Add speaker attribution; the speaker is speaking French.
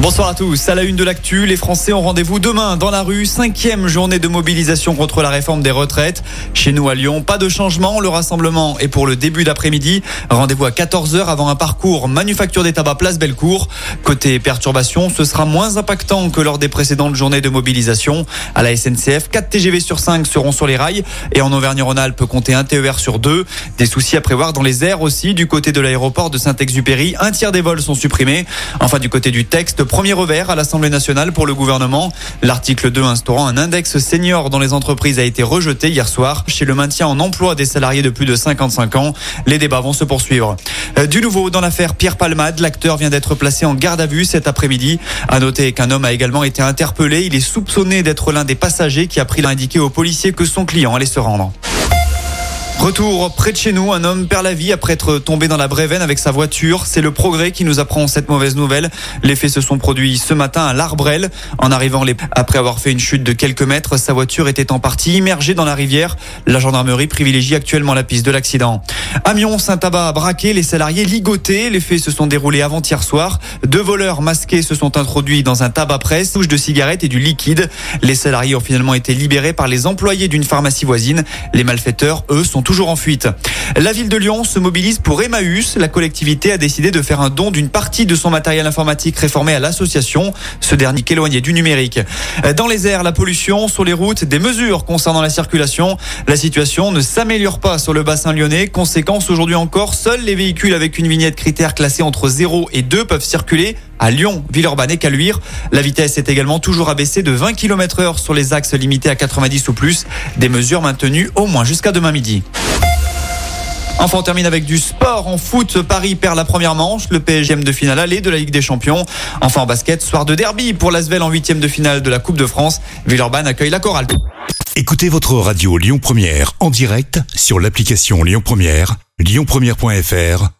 Speaker 1: Bonsoir à tous. À la une de l'actu, les Français ont rendez-vous demain dans la rue. Cinquième journée de mobilisation contre la réforme des retraites. Chez nous à Lyon, pas de changement. Le rassemblement est pour le début d'après-midi. Rendez-vous à 14h avant un parcours manufacture des tabacs place Bellecour. Côté perturbation, ce sera moins impactant que lors des précédentes journées de mobilisation. À la SNCF, 4 TGV sur 5 seront sur les rails et en Auvergne-Rhône-Alpes, compter un TER sur 2. Des soucis à prévoir dans les airs aussi. Du côté de l'aéroport de Saint-Exupéry, un tiers des vols sont supprimés. Enfin, du côté du texte, Premier revers à l'Assemblée nationale pour le gouvernement. L'article 2 instaurant un index senior dans les entreprises a été rejeté hier soir. Chez le maintien en emploi des salariés de plus de 55 ans, les débats vont se poursuivre. Euh, du nouveau dans l'affaire Pierre Palmade, l'acteur vient d'être placé en garde à vue cet après-midi. À noter qu'un homme a également été interpellé. Il est soupçonné d'être l'un des passagers qui a pris l'indiqué aux policiers que son client allait se rendre. Retour près de chez nous, un homme perd la vie après être tombé dans la Brévenne avec sa voiture. C'est le progrès qui nous apprend cette mauvaise nouvelle. Les faits se sont produits ce matin à l'Arbrel. En arrivant après avoir fait une chute de quelques mètres, sa voiture était en partie immergée dans la rivière. La gendarmerie privilégie actuellement la piste de l'accident. Amiens, Saint-Tabac braqué, les salariés ligotés. Les faits se sont déroulés avant-hier soir. Deux voleurs masqués se sont introduits dans un tabac presse, touche de cigarettes et du liquide. Les salariés ont finalement été libérés par les employés d'une pharmacie voisine. Les malfaiteurs, eux, sont toujours en fuite. La ville de Lyon se mobilise pour Emmaüs. La collectivité a décidé de faire un don d'une partie de son matériel informatique réformé à l'association. Ce dernier éloigné du numérique. Dans les airs, la pollution, sur les routes, des mesures concernant la circulation. La situation ne s'améliore pas sur le bassin lyonnais. Conséquence, aujourd'hui encore, seuls les véhicules avec une vignette critère classée entre 0 et 2 peuvent circuler à Lyon, Villeurbanne et Caluire. La vitesse est également toujours abaissée de 20 km heure sur les axes limités à 90 ou plus. Des mesures maintenues au moins jusqu'à demain midi. Enfin, on termine avec du sport. En foot, Paris perd la première manche. Le PSGM de finale aller de la Ligue des Champions. Enfin, en basket, soir de derby pour l'Asvel en huitième de finale de la Coupe de France. Villeurbanne accueille la chorale.
Speaker 2: Écoutez votre radio Lyon Première en direct sur l'application Lyon Première, lyonpremière.fr